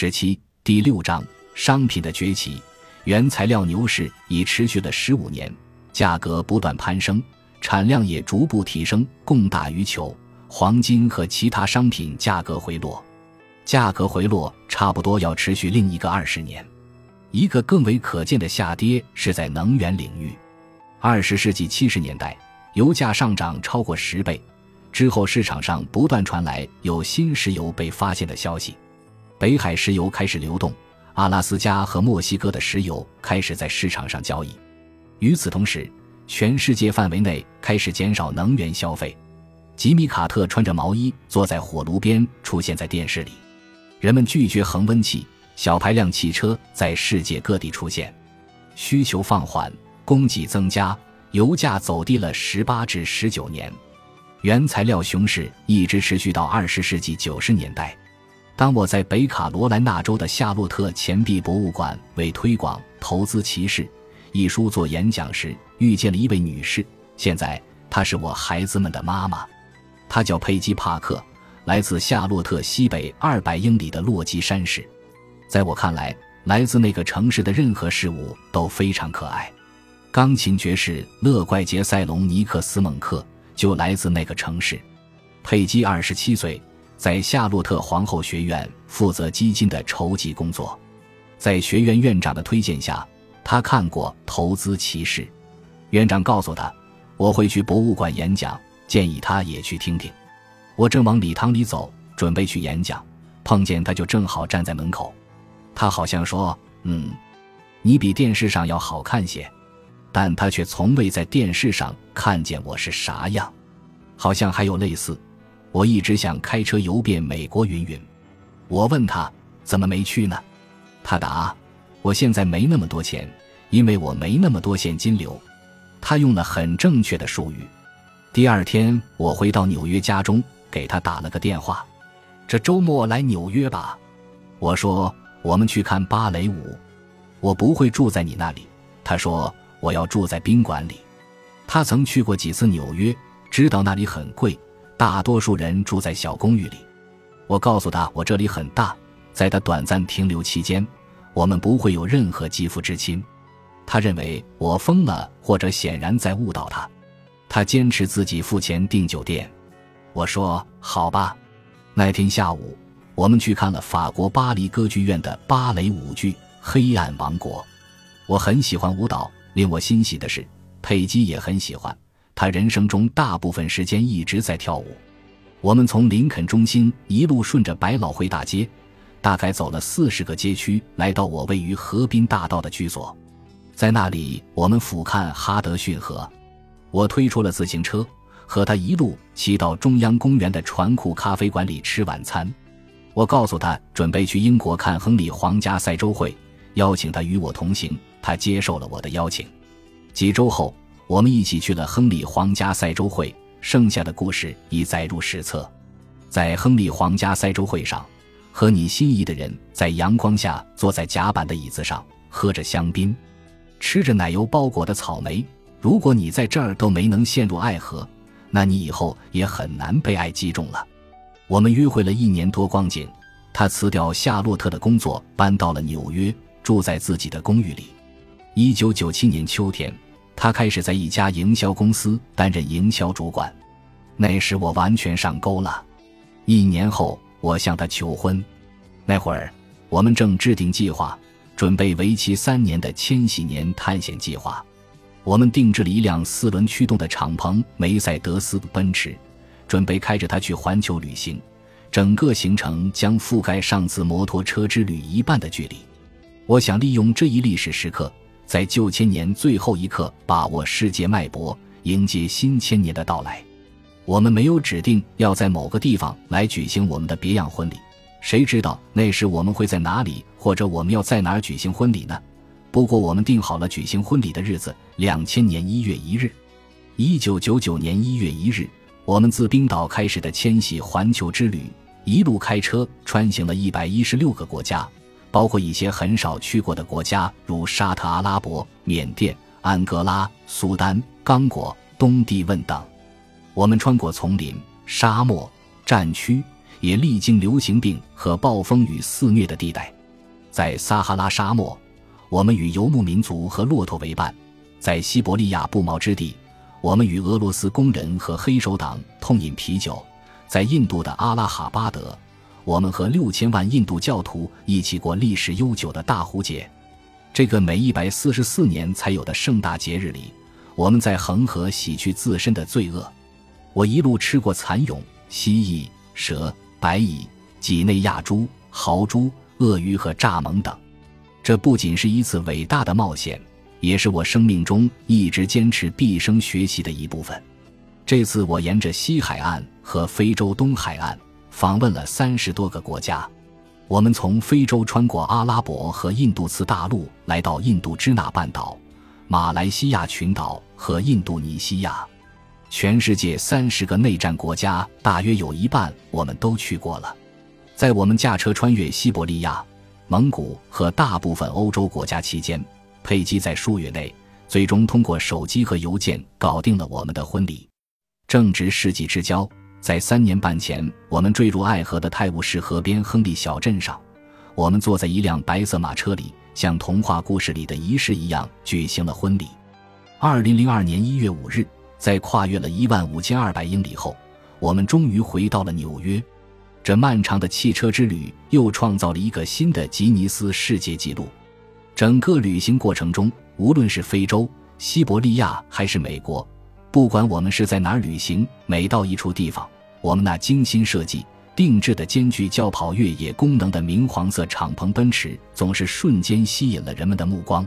十七第六章商品的崛起。原材料牛市已持续了十五年，价格不断攀升，产量也逐步提升，供大于求。黄金和其他商品价格回落，价格回落差不多要持续另一个二十年。一个更为可见的下跌是在能源领域。二十世纪七十年代，油价上涨超过十倍，之后市场上不断传来有新石油被发现的消息，北海石油开始流动。阿拉斯加和墨西哥的石油开始在市场上交易。与此同时，全世界范围内开始减少能源消费。吉米·卡特穿着毛衣坐在火炉边，出现在电视里。人们拒绝恒温器，小排量汽车在世界各地出现。需求放缓，供给增加，油价走低了十八至十九年。原材料熊市一直持续到二十世纪九十年代。当我在北卡罗来纳州的夏洛特钱币博物馆为推广《投资骑士》一书做演讲时，遇见了一位女士。现在她是我孩子们的妈妈，她叫佩姬·帕克，来自夏洛特西北二百英里的洛基山市。在我看来，来自那个城市的任何事物都非常可爱。钢琴爵士乐怪杰塞隆尼克斯蒙克就来自那个城市。佩姬二十七岁。在夏洛特皇后学院负责基金的筹集工作，在学院院长的推荐下，他看过《投资骑士》。院长告诉他：“我会去博物馆演讲，建议他也去听听。”我正往礼堂里走，准备去演讲，碰见他就正好站在门口。他好像说：“嗯，你比电视上要好看些。”但他却从未在电视上看见我是啥样。好像还有类似。我一直想开车游遍美国云云。我问他怎么没去呢？他答：“我现在没那么多钱，因为我没那么多现金流。”他用了很正确的术语。第二天，我回到纽约家中，给他打了个电话：“这周末来纽约吧？”我说：“我们去看芭蕾舞。”我不会住在你那里。他说：“我要住在宾馆里。”他曾去过几次纽约，知道那里很贵。大多数人住在小公寓里。我告诉他，我这里很大。在他短暂停留期间，我们不会有任何肌肤之亲。他认为我疯了，或者显然在误导他。他坚持自己付钱订酒店。我说：“好吧。”那天下午，我们去看了法国巴黎歌剧院的芭蕾舞剧《黑暗王国》。我很喜欢舞蹈。令我欣喜的是，佩姬也很喜欢。他人生中大部分时间一直在跳舞。我们从林肯中心一路顺着百老汇大街，大概走了四十个街区，来到我位于河滨大道的居所。在那里，我们俯瞰哈德逊河。我推出了自行车，和他一路骑到中央公园的船库咖啡馆里吃晚餐。我告诉他准备去英国看亨利皇家赛周会，邀请他与我同行。他接受了我的邀请。几周后。我们一起去了亨利皇家赛舟会，剩下的故事已载入史册。在亨利皇家赛舟会上，和你心仪的人在阳光下坐在甲板的椅子上，喝着香槟，吃着奶油包裹的草莓。如果你在这儿都没能陷入爱河，那你以后也很难被爱击中了。我们约会了一年多光景，他辞掉夏洛特的工作，搬到了纽约，住在自己的公寓里。一九九七年秋天。他开始在一家营销公司担任营销主管，那时我完全上钩了。一年后，我向他求婚。那会儿，我们正制定计划，准备为期三年的千禧年探险计划。我们定制了一辆四轮驱动的敞篷梅赛德斯奔驰，准备开着它去环球旅行。整个行程将覆盖上次摩托车之旅一半的距离。我想利用这一历史时刻。在旧千年最后一刻，把握世界脉搏，迎接新千年的到来。我们没有指定要在某个地方来举行我们的别样婚礼，谁知道那时我们会在哪里，或者我们要在哪儿举行婚礼呢？不过我们定好了举行婚礼的日子：两千年一月一日。一九九九年一月一日，我们自冰岛开始的迁徙环球之旅，一路开车穿行了一百一十六个国家。包括一些很少去过的国家，如沙特阿拉伯、缅甸、安哥拉、苏丹、刚果、东帝汶等。我们穿过丛林、沙漠、战区，也历经流行病和暴风雨肆虐的地带。在撒哈拉沙漠，我们与游牧民族和骆驼为伴；在西伯利亚不毛之地，我们与俄罗斯工人和黑手党痛饮啤酒；在印度的阿拉哈巴德，我们和六千万印度教徒一起过历史悠久的大壶节。这个每一百四十四年才有的盛大节日里，我们在恒河洗去自身的罪恶。我一路吃过蚕蛹、蜥蜴、蛇、白蚁、几内亚猪、豪猪、鳄鱼和蚱蜢等。这不仅是一次伟大的冒险，也是我生命中一直坚持毕生学习的一部分。这次我沿着西海岸和非洲东海岸访问了三十多个国家。我们从非洲穿过阿拉伯和印度次大陆，来到印度支那半岛、马来西亚群岛和印度尼西亚。全世界三十个内战国家，大约有一半我们都去过了。在我们驾车穿越西伯利亚、蒙古和大部分欧洲国家期间，佩姬在数月内最终通过手机和邮件搞定了我们的婚礼。正值世纪之交。在三年半前，我们坠入爱河的泰晤士河边亨利小镇上，我们坐在一辆白色马车里，像童话故事里的仪式一样举行了婚礼。二零零二年一月五日，在跨越了一万五千二百英里后，我们终于回到了纽约。这漫长的汽车之旅又创造了一个新的吉尼斯世界纪录。整个旅行过程中，无论是非洲、西伯利亚还是美国。不管我们是在哪儿旅行，每到一处地方，我们那精心设计、定制的兼具轿跑越野功能的明黄色敞篷奔驰，总是瞬间吸引了人们的目光。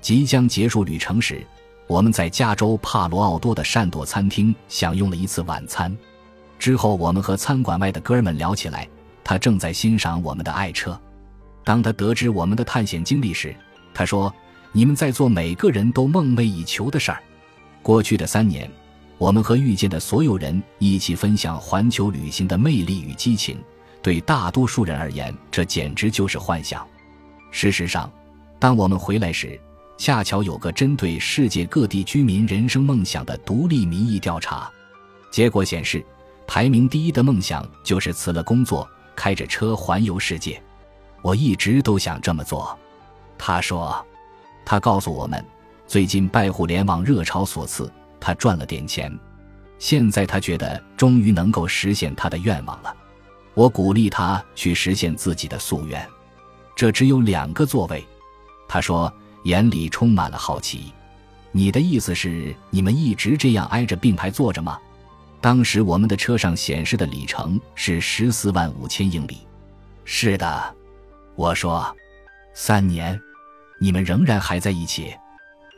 即将结束旅程时，我们在加州帕罗奥多的善朵餐厅享用了一次晚餐。之后，我们和餐馆外的哥们聊起来，他正在欣赏我们的爱车。当他得知我们的探险经历时，他说：“你们在做每个人都梦寐以求的事儿。”过去的三年，我们和遇见的所有人一起分享环球旅行的魅力与激情。对大多数人而言，这简直就是幻想。事实上，当我们回来时，恰巧有个针对世界各地居民人生梦想的独立民意调查，结果显示，排名第一的梦想就是辞了工作，开着车环游世界。我一直都想这么做，他说。他告诉我们。最近拜互联网热潮所赐，他赚了点钱，现在他觉得终于能够实现他的愿望了。我鼓励他去实现自己的夙愿。这只有两个座位，他说，眼里充满了好奇。你的意思是你们一直这样挨着并排坐着吗？当时我们的车上显示的里程是十四万五千英里。是的，我说，三年，你们仍然还在一起。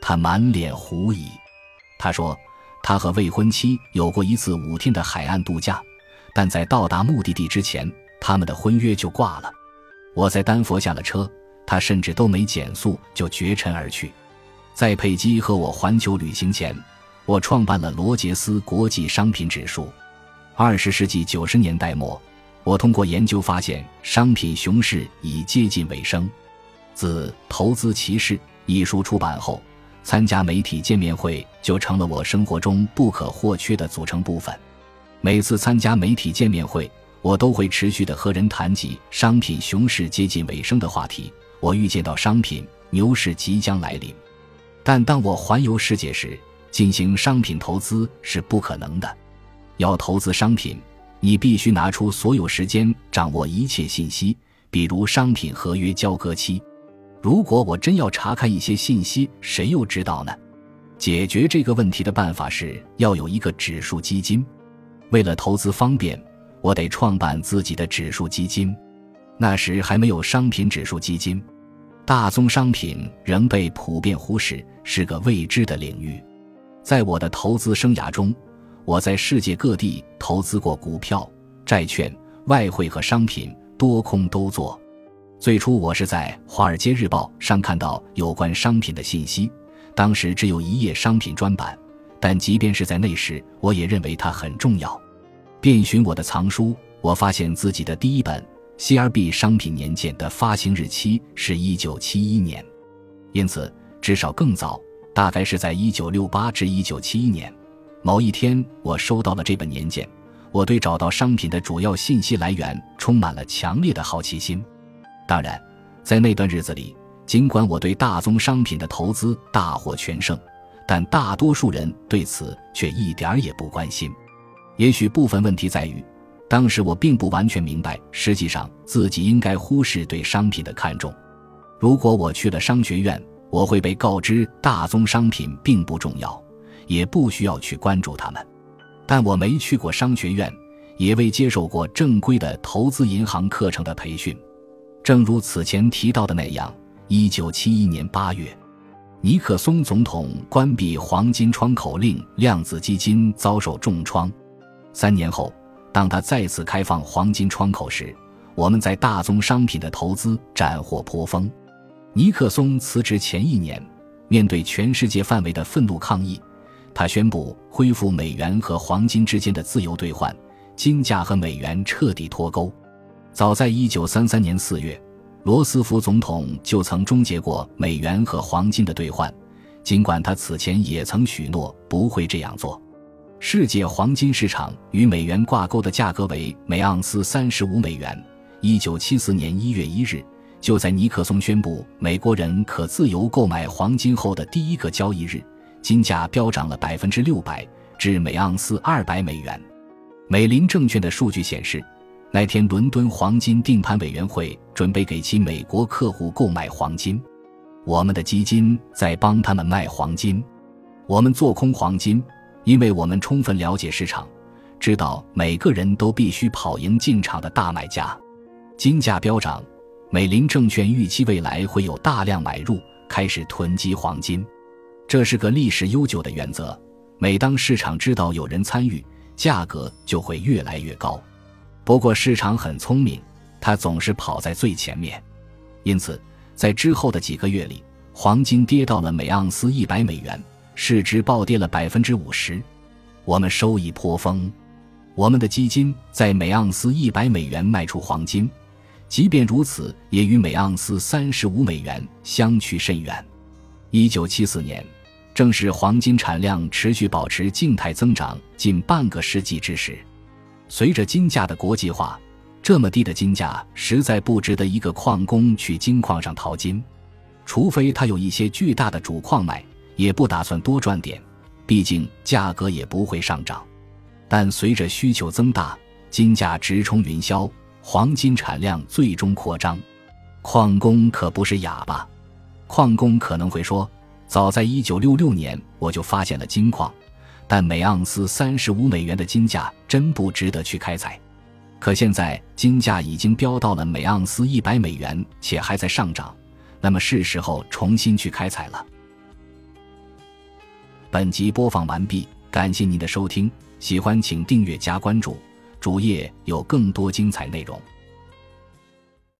他满脸狐疑，他说，他和未婚妻有过一次五天的海岸度假，但在到达目的地之前，他们的婚约就挂了。我在丹佛下了车，他甚至都没减速就绝尘而去。在佩姬和我环球旅行前，我创办了罗杰斯国际商品指数。二十世纪九十年代末，我通过研究发现，商品熊市已接近尾声。自《投资骑士》一书出版后。参加媒体见面会就成了我生活中不可或缺的组成部分。每次参加媒体见面会，我都会持续的和人谈及商品熊市接近尾声的话题。我预见到商品牛市即将来临，但当我环游世界时，进行商品投资是不可能的。要投资商品，你必须拿出所有时间，掌握一切信息，比如商品合约交割期。如果我真要查看一些信息，谁又知道呢？解决这个问题的办法是要有一个指数基金。为了投资方便，我得创办自己的指数基金。那时还没有商品指数基金，大宗商品仍被普遍忽视，是个未知的领域。在我的投资生涯中，我在世界各地投资过股票、债券、外汇和商品，多空都做。最初，我是在《华尔街日报》上看到有关商品的信息，当时只有一页商品专版，但即便是在那时，我也认为它很重要。遍寻我的藏书，我发现自己的第一本《CRB 商品年鉴》的发行日期是一九七一年，因此至少更早，大概是在一九六八至一九七一年。某一天，我收到了这本年鉴，我对找到商品的主要信息来源充满了强烈的好奇心。当然，在那段日子里，尽管我对大宗商品的投资大获全胜，但大多数人对此却一点儿也不关心。也许部分问题在于，当时我并不完全明白，实际上自己应该忽视对商品的看重。如果我去了商学院，我会被告知大宗商品并不重要，也不需要去关注他们。但我没去过商学院，也未接受过正规的投资银行课程的培训。正如此前提到的那样，一九七一年八月，尼克松总统关闭黄金窗口令，量子基金遭受重创。三年后，当他再次开放黄金窗口时，我们在大宗商品的投资斩获颇丰。尼克松辞职前一年，面对全世界范围的愤怒抗议。他宣布恢复美元和黄金之间的自由兑换，金价和美元彻底脱钩。早在1933年4月，罗斯福总统就曾终结过美元和黄金的兑换，尽管他此前也曾许诺不会这样做。世界黄金市场与美元挂钩的价格为每盎司35美元。1974年1月1日，就在尼克松宣布美国人可自由购买黄金后的第一个交易日。金价飙涨了百分之六百，至每盎司二百美元。美林证券的数据显示，那天伦敦黄金定盘委员会准备给其美国客户购买黄金。我们的基金在帮他们卖黄金。我们做空黄金，因为我们充分了解市场，知道每个人都必须跑赢进场的大买家。金价飙涨，美林证券预期未来会有大量买入，开始囤积黄金。这是个历史悠久的原则。每当市场知道有人参与，价格就会越来越高。不过市场很聪明，它总是跑在最前面。因此，在之后的几个月里，黄金跌到了每盎司一百美元，市值暴跌了百分之五十。我们收益颇丰。我们的基金在每盎司一百美元卖出黄金，即便如此，也与每盎司三十五美元相去甚远。一九七四年，正是黄金产量持续保持静态增长近半个世纪之时。随着金价的国际化，这么低的金价实在不值得一个矿工去金矿上淘金，除非他有一些巨大的主矿脉，也不打算多赚点，毕竟价格也不会上涨。但随着需求增大，金价直冲云霄，黄金产量最终扩张。矿工可不是哑巴。矿工可能会说：“早在1966年我就发现了金矿，但每盎司35美元的金价真不值得去开采。”可现在金价已经飙到了每盎司100美元，且还在上涨，那么是时候重新去开采了。本集播放完毕，感谢您的收听，喜欢请订阅加关注，主页有更多精彩内容。